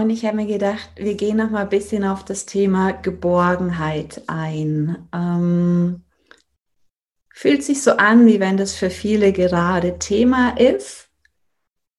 Und ich habe mir gedacht, wir gehen noch mal ein bisschen auf das Thema Geborgenheit ein. Ähm, fühlt sich so an, wie wenn das für viele gerade Thema ist.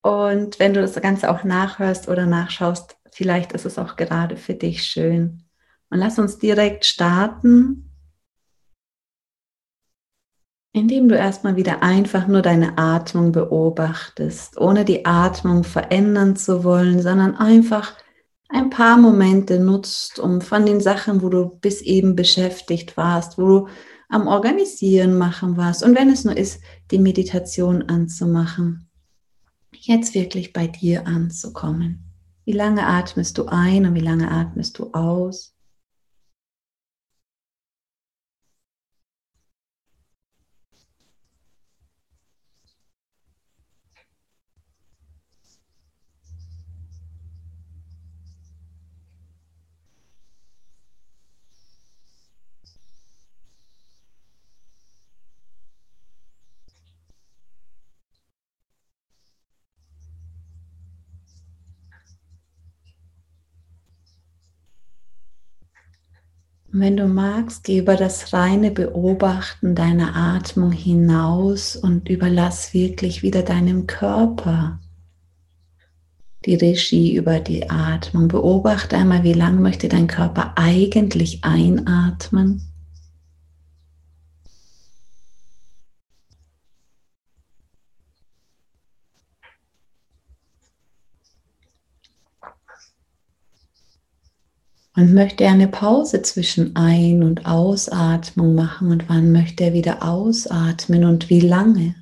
Und wenn du das Ganze auch nachhörst oder nachschaust, vielleicht ist es auch gerade für dich schön. Und lass uns direkt starten, indem du erstmal wieder einfach nur deine Atmung beobachtest, ohne die Atmung verändern zu wollen, sondern einfach ein paar Momente nutzt, um von den Sachen, wo du bis eben beschäftigt warst, wo du am Organisieren machen warst und wenn es nur ist, die Meditation anzumachen, jetzt wirklich bei dir anzukommen. Wie lange atmest du ein und wie lange atmest du aus? Und wenn du magst, geh über das reine Beobachten deiner Atmung hinaus und überlass wirklich wieder deinem Körper die Regie über die Atmung. Beobachte einmal, wie lang möchte dein Körper eigentlich einatmen und möchte er eine Pause zwischen Ein- und Ausatmung machen? Und wann möchte er wieder ausatmen? Und wie lange.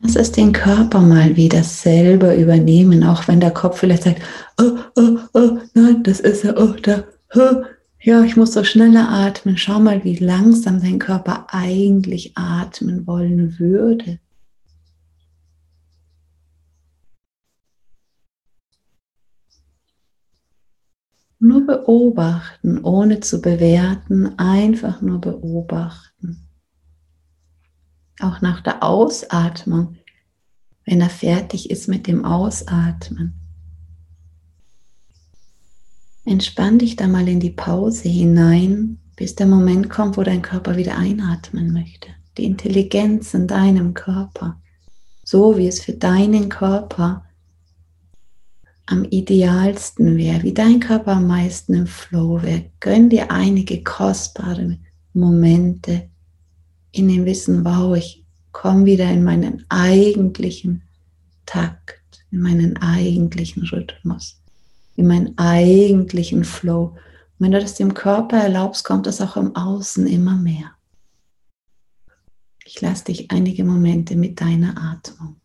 Lass es den Körper mal wieder selber übernehmen, auch wenn der Kopf vielleicht sagt, oh, oh, oh, nein, das ist er, oh, da, oh, ja, ich muss so schneller atmen. Schau mal, wie langsam dein Körper eigentlich atmen wollen würde. Nur beobachten, ohne zu bewerten, einfach nur beobachten. Auch nach der Ausatmung, wenn er fertig ist mit dem Ausatmen. Entspann dich da mal in die Pause hinein, bis der Moment kommt, wo dein Körper wieder einatmen möchte. Die Intelligenz in deinem Körper, so wie es für deinen Körper am idealsten wäre, wie dein Körper am meisten im Flow wäre. Gönn dir einige kostbare Momente in dem Wissen, wow, ich komme wieder in meinen eigentlichen Takt, in meinen eigentlichen Rhythmus in meinen eigentlichen Flow. Und wenn du das dem Körper erlaubst, kommt das auch im Außen immer mehr. Ich lasse dich einige Momente mit deiner Atmung.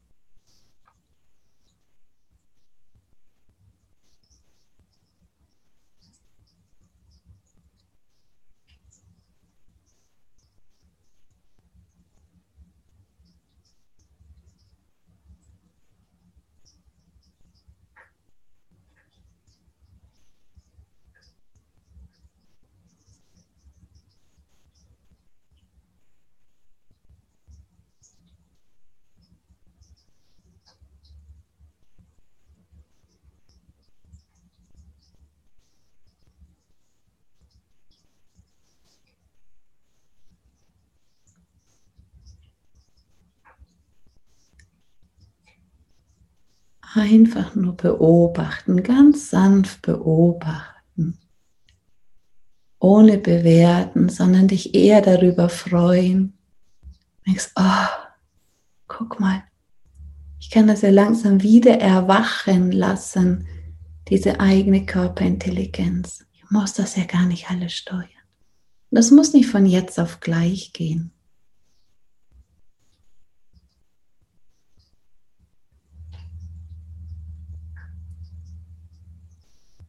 Einfach nur beobachten, ganz sanft beobachten. Ohne bewerten, sondern dich eher darüber freuen. Denkst, oh, guck mal, ich kann das ja langsam wieder erwachen lassen, diese eigene Körperintelligenz. Ich muss das ja gar nicht alles steuern. Das muss nicht von jetzt auf gleich gehen.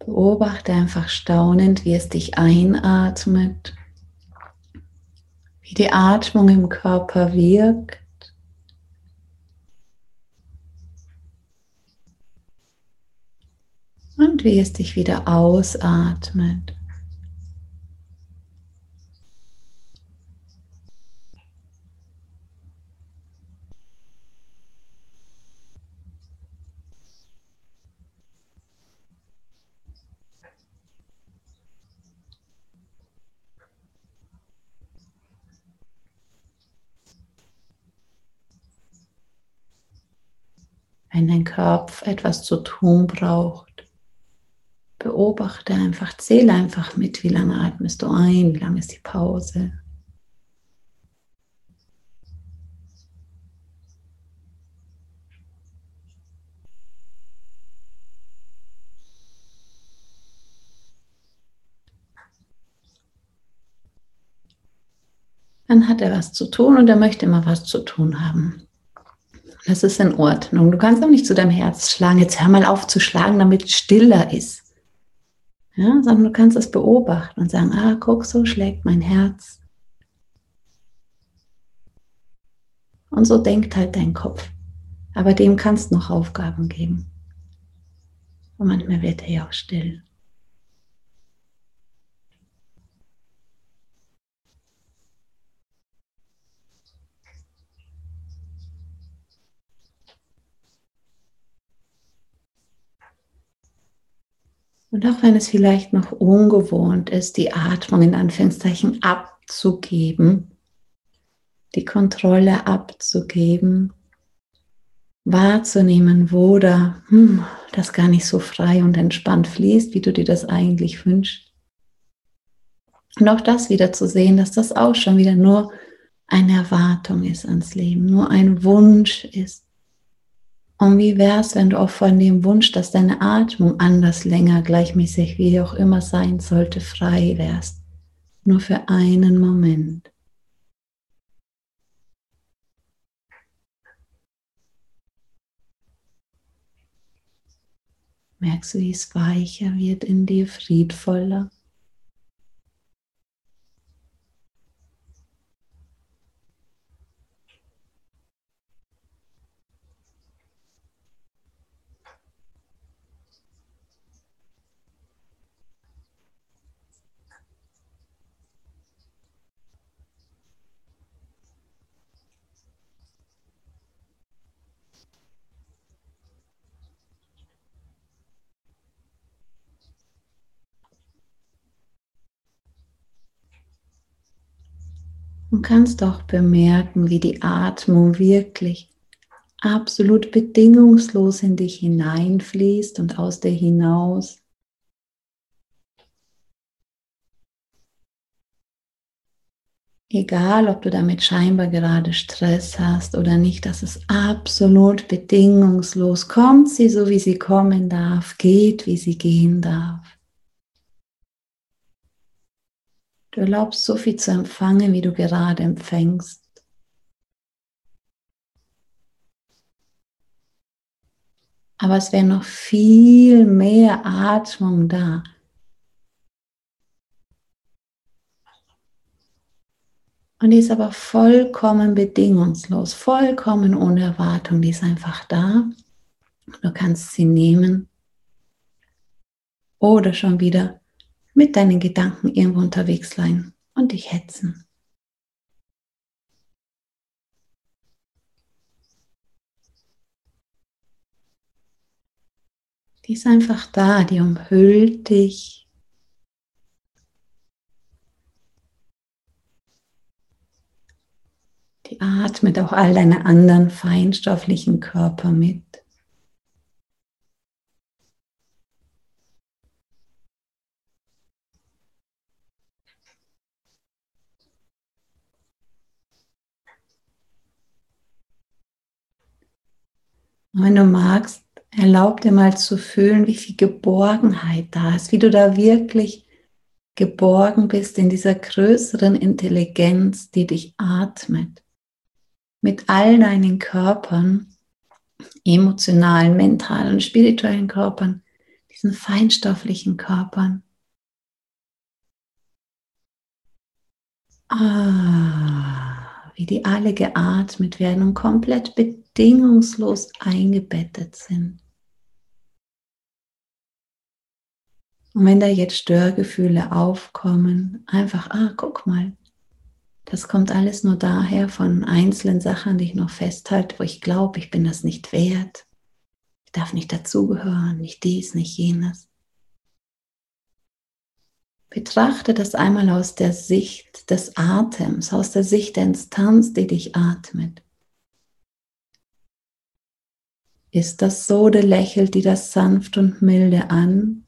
Beobachte einfach staunend, wie es dich einatmet, wie die Atmung im Körper wirkt. Und wie es dich wieder ausatmet. Wenn dein Kopf etwas zu tun braucht, beobachte einfach, zähle einfach mit, wie lange atmest du ein, wie lange ist die Pause. dann hat er was zu tun und er möchte immer was zu tun haben. Das ist in Ordnung. Du kannst auch nicht zu deinem Herz schlagen, jetzt hör mal auf zu schlagen, damit es stiller ist. Ja, sondern du kannst es beobachten und sagen, ah, guck, so schlägt mein Herz. Und so denkt halt dein Kopf. Aber dem kannst du noch Aufgaben geben. Und manchmal wird er ja auch still. Und auch wenn es vielleicht noch ungewohnt ist, die Atmung in Anführungszeichen abzugeben, die Kontrolle abzugeben, wahrzunehmen, wo da hm, das gar nicht so frei und entspannt fließt, wie du dir das eigentlich wünschst. Und auch das wieder zu sehen, dass das auch schon wieder nur eine Erwartung ist ans Leben, nur ein Wunsch ist. Und wie wäre es, wenn du auch von dem Wunsch, dass deine Atmung anders, länger, gleichmäßig, wie auch immer sein sollte, frei wärst? Nur für einen Moment. Merkst du, wie es weicher wird in dir, friedvoller? Und kannst auch bemerken, wie die Atmung wirklich absolut bedingungslos in dich hineinfließt und aus dir hinaus. Egal, ob du damit scheinbar gerade Stress hast oder nicht, das ist absolut bedingungslos. Kommt sie so, wie sie kommen darf, geht, wie sie gehen darf. Du erlaubst so viel zu empfangen, wie du gerade empfängst. Aber es wäre noch viel mehr Atmung da. Und die ist aber vollkommen bedingungslos, vollkommen ohne Erwartung. Die ist einfach da. Du kannst sie nehmen oder schon wieder mit deinen Gedanken irgendwo unterwegs sein und dich hetzen. Die ist einfach da, die umhüllt dich. Die atmet auch all deine anderen feinstofflichen Körper mit. Und wenn du magst, erlaub dir mal zu fühlen, wie viel Geborgenheit da ist, wie du da wirklich geborgen bist in dieser größeren Intelligenz, die dich atmet. Mit all deinen Körpern, emotionalen, mentalen, spirituellen Körpern, diesen feinstofflichen Körpern. Ah, wie die alle geatmet werden und komplett bedingungslos eingebettet sind. Und wenn da jetzt Störgefühle aufkommen, einfach, ah, guck mal, das kommt alles nur daher von einzelnen Sachen, die ich noch festhalte, wo ich glaube, ich bin das nicht wert. Ich darf nicht dazugehören, nicht dies, nicht jenes. Betrachte das einmal aus der Sicht des Atems, aus der Sicht der Instanz, die dich atmet. Ist das so, der lächelt dir das sanft und milde an.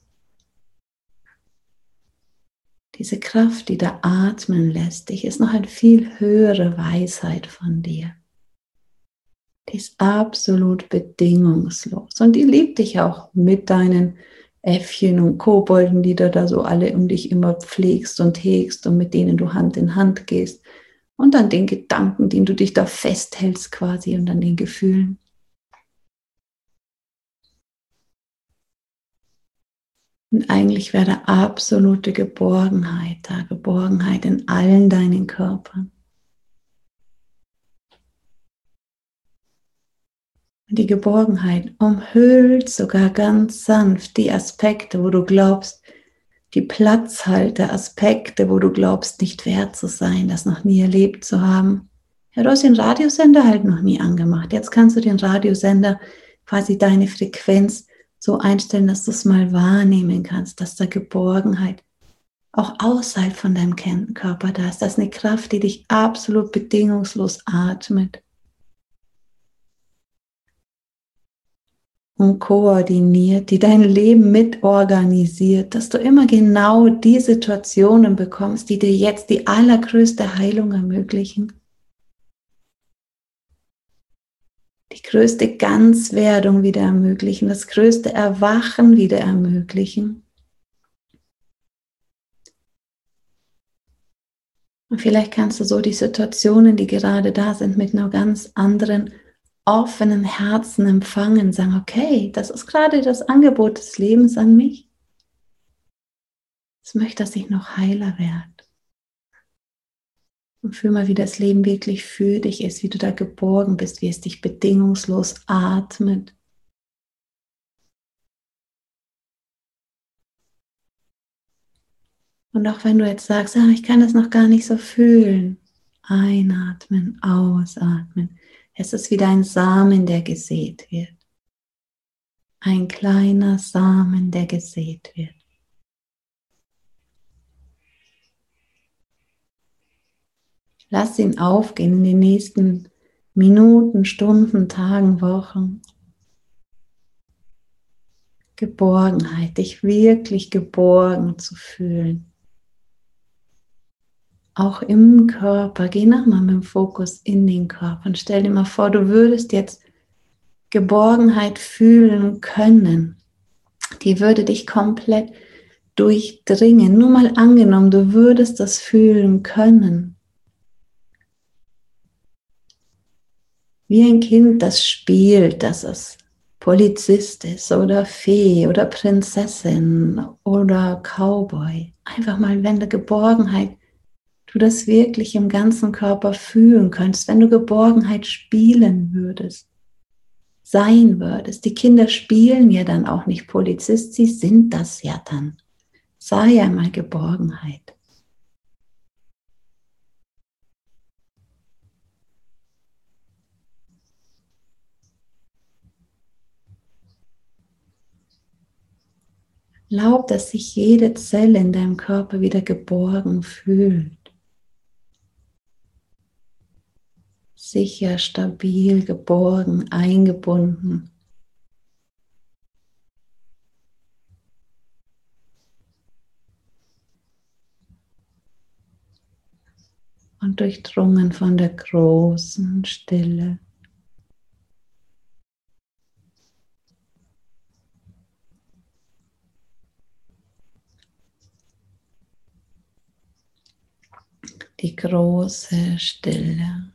Diese Kraft, die da atmen lässt dich, ist noch eine viel höhere Weisheit von dir. Die ist absolut bedingungslos und die liebt dich auch mit deinen Äffchen und Kobolden, die du da so alle um dich immer pflegst und hegst und mit denen du Hand in Hand gehst. Und an den Gedanken, den du dich da festhältst quasi und an den Gefühlen. Und eigentlich wäre da absolute Geborgenheit da, Geborgenheit in allen deinen Körpern. Die Geborgenheit umhüllt sogar ganz sanft die Aspekte, wo du glaubst, die Platzhalter, Aspekte, wo du glaubst, nicht wert zu sein, das noch nie erlebt zu haben. Ja, du hast den Radiosender halt noch nie angemacht. Jetzt kannst du den Radiosender quasi deine Frequenz so einstellen, dass du es mal wahrnehmen kannst, dass da Geborgenheit auch außerhalb von deinem Körper da ist. Das ist eine Kraft, die dich absolut bedingungslos atmet. und koordiniert, die dein Leben mitorganisiert, dass du immer genau die Situationen bekommst, die dir jetzt die allergrößte Heilung ermöglichen. Die größte Ganzwerdung wieder ermöglichen, das größte Erwachen wieder ermöglichen. Und vielleicht kannst du so die Situationen, die gerade da sind, mit einer ganz anderen offenen Herzen empfangen, sagen, okay, das ist gerade das Angebot des Lebens an mich. Ich möchte, dass ich noch heiler werde. Und fühl mal, wie das Leben wirklich für dich ist, wie du da geborgen bist, wie es dich bedingungslos atmet. Und auch wenn du jetzt sagst, ah, ich kann das noch gar nicht so fühlen, einatmen, ausatmen. Es ist wieder ein Samen, der gesät wird. Ein kleiner Samen, der gesät wird. Lass ihn aufgehen in den nächsten Minuten, Stunden, Tagen, Wochen. Geborgenheit, dich wirklich geborgen zu fühlen auch im Körper. Geh nochmal mit dem Fokus in den Körper und stell dir mal vor, du würdest jetzt Geborgenheit fühlen können. Die würde dich komplett durchdringen. Nur mal angenommen, du würdest das fühlen können. Wie ein Kind, das spielt, dass es Polizist ist oder Fee oder Prinzessin oder Cowboy. Einfach mal, wenn der Geborgenheit du das wirklich im ganzen Körper fühlen könntest, wenn du Geborgenheit spielen würdest, sein würdest. Die Kinder spielen ja dann auch nicht Polizist, sie sind das ja dann. Sei einmal Geborgenheit. Glaub, dass sich jede Zelle in deinem Körper wieder geborgen fühlt. sicher, stabil, geborgen, eingebunden. Und durchdrungen von der großen Stille. Die große Stille.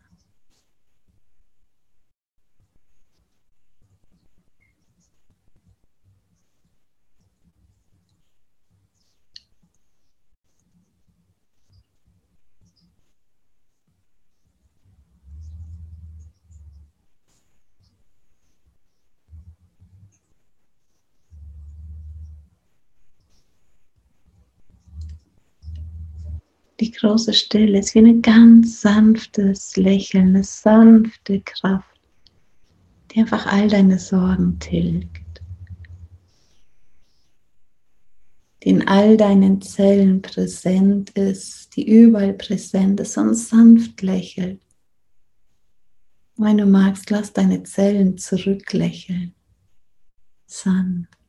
Die große Stille ist wie ein ganz sanftes Lächeln, eine sanfte Kraft, die einfach all deine Sorgen tilgt, die in all deinen Zellen präsent ist, die überall präsent ist und sanft lächelt. Wenn du magst, lass deine Zellen zurücklächeln. sanft.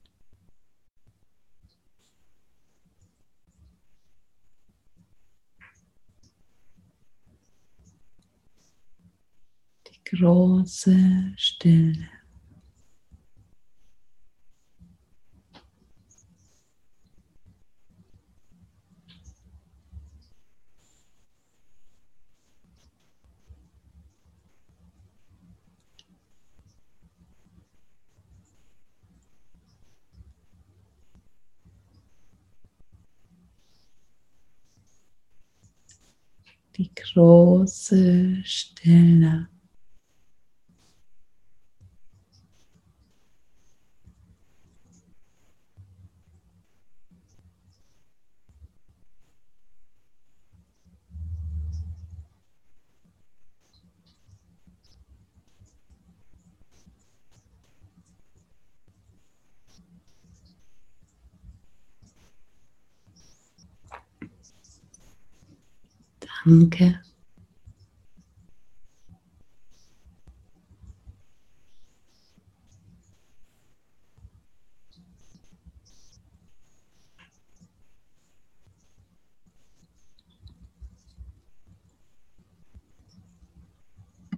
Große Stille. die große Stille. Okay.